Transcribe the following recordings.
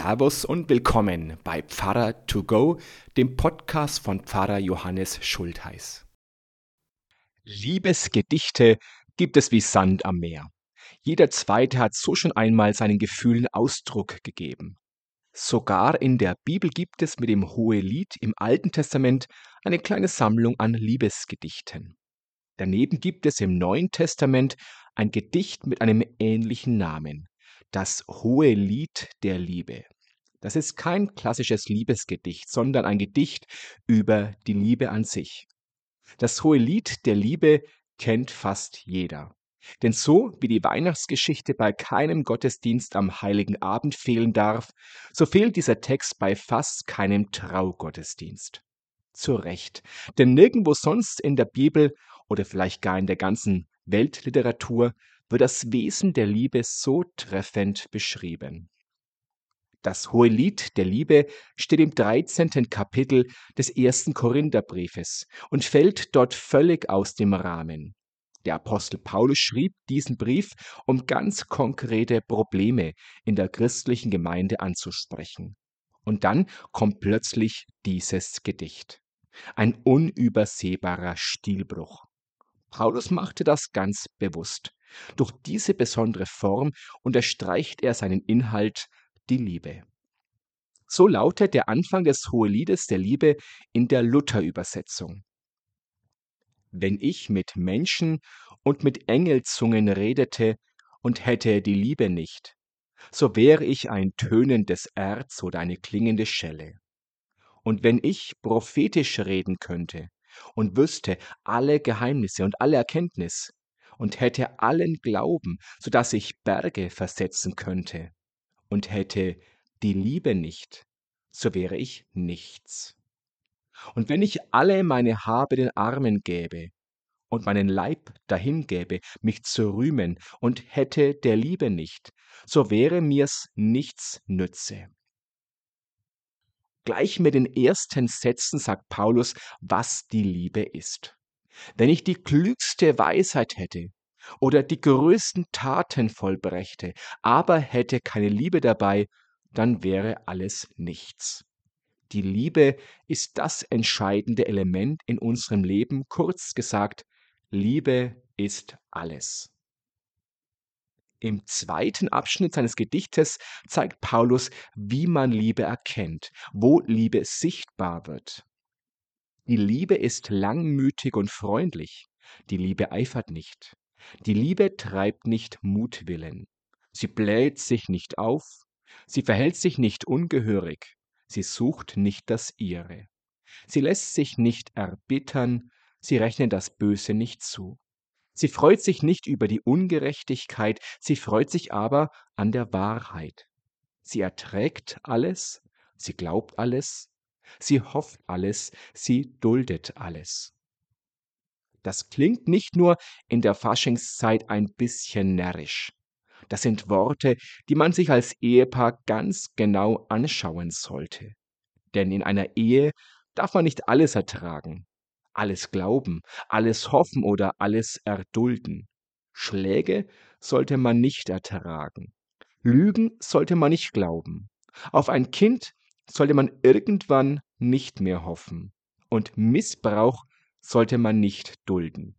Servus und willkommen bei Pfarrer to go, dem Podcast von Pfarrer Johannes Schultheiß. Liebesgedichte gibt es wie Sand am Meer. Jeder zweite hat so schon einmal seinen Gefühlen Ausdruck gegeben. Sogar in der Bibel gibt es mit dem Hohelied im Alten Testament eine kleine Sammlung an Liebesgedichten. Daneben gibt es im Neuen Testament ein Gedicht mit einem ähnlichen Namen, das Hohe Lied der Liebe. Das ist kein klassisches Liebesgedicht, sondern ein Gedicht über die Liebe an sich. Das Hohe Lied der Liebe kennt fast jeder. Denn so wie die Weihnachtsgeschichte bei keinem Gottesdienst am heiligen Abend fehlen darf, so fehlt dieser Text bei fast keinem Traugottesdienst. Zu Recht, denn nirgendwo sonst in der Bibel oder vielleicht gar in der ganzen Weltliteratur wird das Wesen der Liebe so treffend beschrieben. Das Hohe Lied der Liebe steht im 13. Kapitel des ersten Korintherbriefes und fällt dort völlig aus dem Rahmen. Der Apostel Paulus schrieb diesen Brief, um ganz konkrete Probleme in der christlichen Gemeinde anzusprechen. Und dann kommt plötzlich dieses Gedicht. Ein unübersehbarer Stilbruch. Paulus machte das ganz bewusst. Durch diese besondere Form unterstreicht er seinen Inhalt, die Liebe. So lautet der Anfang des Hoheliedes der Liebe in der Luther-Übersetzung. Wenn ich mit Menschen und mit Engelzungen redete und hätte die Liebe nicht, so wäre ich ein tönendes Erz oder eine klingende Schelle. Und wenn ich prophetisch reden könnte und wüsste alle Geheimnisse und alle Erkenntnis und hätte allen Glauben, so dass ich Berge versetzen könnte und hätte die Liebe nicht, so wäre ich nichts. Und wenn ich alle meine Habe den Armen gäbe und meinen Leib dahingäbe, mich zu rühmen und hätte der Liebe nicht, so wäre mir's nichts nütze. Gleich mit den ersten Sätzen sagt Paulus, was die Liebe ist. Wenn ich die klügste Weisheit hätte oder die größten Taten vollbrächte, aber hätte keine Liebe dabei, dann wäre alles nichts. Die Liebe ist das entscheidende Element in unserem Leben. Kurz gesagt, Liebe ist alles. Im zweiten Abschnitt seines Gedichtes zeigt Paulus, wie man Liebe erkennt, wo Liebe sichtbar wird. Die Liebe ist langmütig und freundlich. Die Liebe eifert nicht. Die Liebe treibt nicht Mutwillen. Sie bläht sich nicht auf. Sie verhält sich nicht ungehörig. Sie sucht nicht das ihre. Sie lässt sich nicht erbittern, sie rechnet das Böse nicht zu. Sie freut sich nicht über die Ungerechtigkeit, sie freut sich aber an der Wahrheit. Sie erträgt alles, sie glaubt alles, sie hofft alles, sie duldet alles. Das klingt nicht nur in der Faschingszeit ein bisschen närrisch. Das sind Worte, die man sich als Ehepaar ganz genau anschauen sollte. Denn in einer Ehe darf man nicht alles ertragen, alles glauben, alles hoffen oder alles erdulden. Schläge sollte man nicht ertragen. Lügen sollte man nicht glauben. Auf ein Kind sollte man irgendwann nicht mehr hoffen. Und Missbrauch sollte man nicht dulden.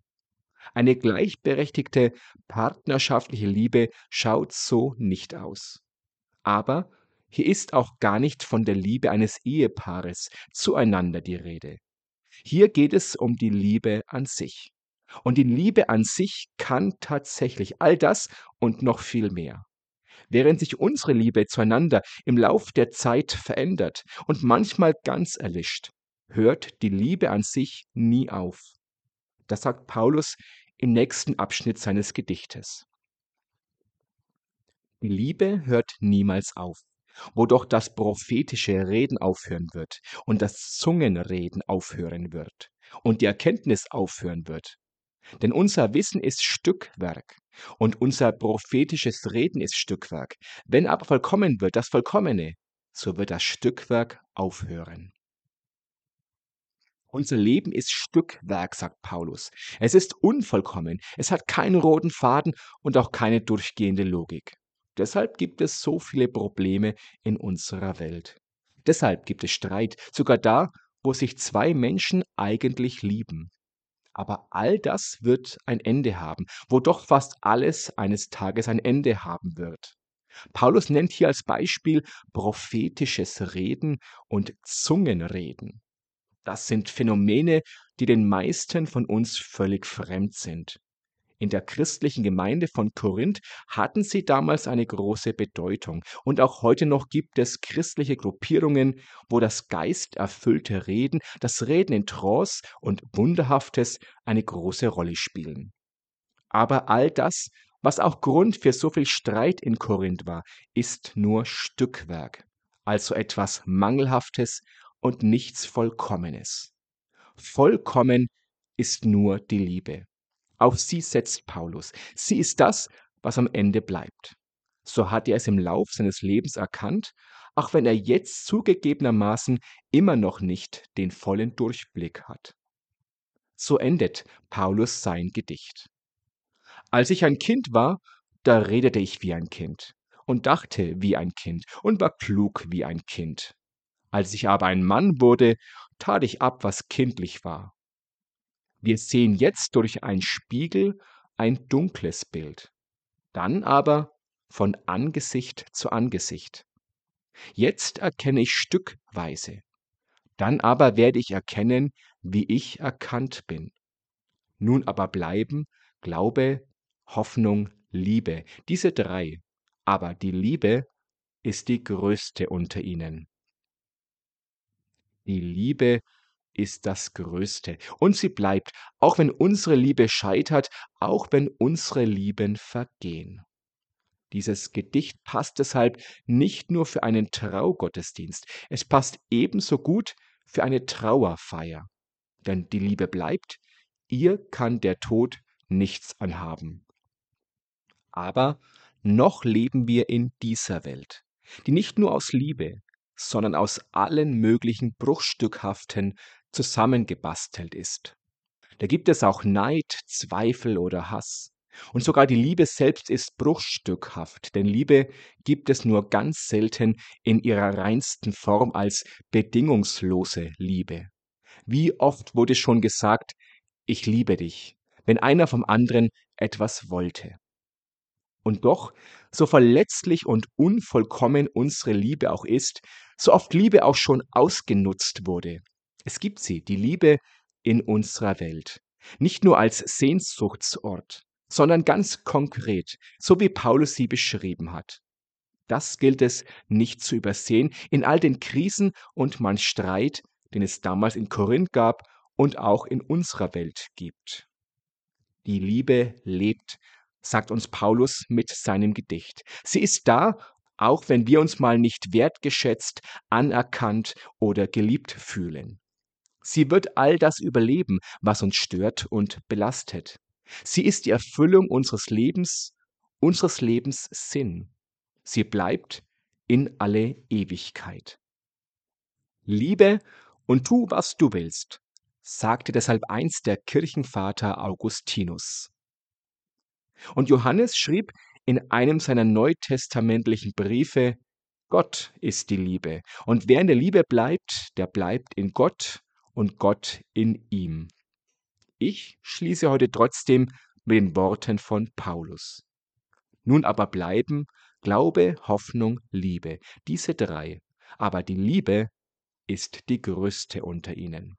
Eine gleichberechtigte partnerschaftliche Liebe schaut so nicht aus. Aber hier ist auch gar nicht von der Liebe eines Ehepaares zueinander die Rede. Hier geht es um die Liebe an sich. Und die Liebe an sich kann tatsächlich all das und noch viel mehr. Während sich unsere Liebe zueinander im Lauf der Zeit verändert und manchmal ganz erlischt, hört die Liebe an sich nie auf. Das sagt Paulus im nächsten Abschnitt seines Gedichtes. Die Liebe hört niemals auf, wo doch das prophetische Reden aufhören wird und das Zungenreden aufhören wird und die Erkenntnis aufhören wird. Denn unser Wissen ist Stückwerk und unser prophetisches Reden ist Stückwerk. Wenn aber vollkommen wird das Vollkommene, so wird das Stückwerk aufhören. Unser Leben ist Stückwerk, sagt Paulus. Es ist unvollkommen. Es hat keinen roten Faden und auch keine durchgehende Logik. Deshalb gibt es so viele Probleme in unserer Welt. Deshalb gibt es Streit, sogar da, wo sich zwei Menschen eigentlich lieben. Aber all das wird ein Ende haben, wo doch fast alles eines Tages ein Ende haben wird. Paulus nennt hier als Beispiel prophetisches Reden und Zungenreden. Das sind Phänomene, die den meisten von uns völlig fremd sind. In der christlichen Gemeinde von Korinth hatten sie damals eine große Bedeutung. Und auch heute noch gibt es christliche Gruppierungen, wo das geisterfüllte Reden, das Reden in Trance und Wunderhaftes eine große Rolle spielen. Aber all das, was auch Grund für so viel Streit in Korinth war, ist nur Stückwerk, also etwas Mangelhaftes und nichts Vollkommenes. Vollkommen ist nur die Liebe. Auf sie setzt Paulus. Sie ist das, was am Ende bleibt. So hat er es im Lauf seines Lebens erkannt, auch wenn er jetzt zugegebenermaßen immer noch nicht den vollen Durchblick hat. So endet Paulus sein Gedicht. Als ich ein Kind war, da redete ich wie ein Kind und dachte wie ein Kind und war klug wie ein Kind. Als ich aber ein Mann wurde, tat ich ab, was kindlich war. Wir sehen jetzt durch einen Spiegel ein dunkles Bild, dann aber von Angesicht zu Angesicht. Jetzt erkenne ich stückweise, dann aber werde ich erkennen, wie ich erkannt bin. Nun aber bleiben Glaube, Hoffnung, Liebe, diese drei, aber die Liebe ist die größte unter ihnen. Die Liebe ist das Größte. Und sie bleibt, auch wenn unsere Liebe scheitert, auch wenn unsere Lieben vergehen. Dieses Gedicht passt deshalb nicht nur für einen Traugottesdienst, es passt ebenso gut für eine Trauerfeier. Denn die Liebe bleibt, ihr kann der Tod nichts anhaben. Aber noch leben wir in dieser Welt, die nicht nur aus Liebe, sondern aus allen möglichen bruchstückhaften zusammengebastelt ist. Da gibt es auch Neid, Zweifel oder Hass. Und sogar die Liebe selbst ist bruchstückhaft, denn Liebe gibt es nur ganz selten in ihrer reinsten Form als bedingungslose Liebe. Wie oft wurde schon gesagt, ich liebe dich, wenn einer vom anderen etwas wollte. Und doch, so verletzlich und unvollkommen unsere Liebe auch ist, so oft Liebe auch schon ausgenutzt wurde, es gibt sie, die Liebe in unserer Welt. Nicht nur als Sehnsuchtsort, sondern ganz konkret, so wie Paulus sie beschrieben hat. Das gilt es nicht zu übersehen in all den Krisen und man Streit, den es damals in Korinth gab und auch in unserer Welt gibt. Die Liebe lebt, sagt uns Paulus mit seinem Gedicht. Sie ist da, auch wenn wir uns mal nicht wertgeschätzt, anerkannt oder geliebt fühlen. Sie wird all das überleben, was uns stört und belastet. Sie ist die Erfüllung unseres Lebens, unseres Lebens Sinn. Sie bleibt in alle Ewigkeit. Liebe und tu, was du willst, sagte deshalb einst der Kirchenvater Augustinus. Und Johannes schrieb in einem seiner neutestamentlichen Briefe, Gott ist die Liebe, und wer in der Liebe bleibt, der bleibt in Gott und Gott in ihm. Ich schließe heute trotzdem mit den Worten von Paulus. Nun aber bleiben Glaube, Hoffnung, Liebe, diese drei, aber die Liebe ist die größte unter ihnen.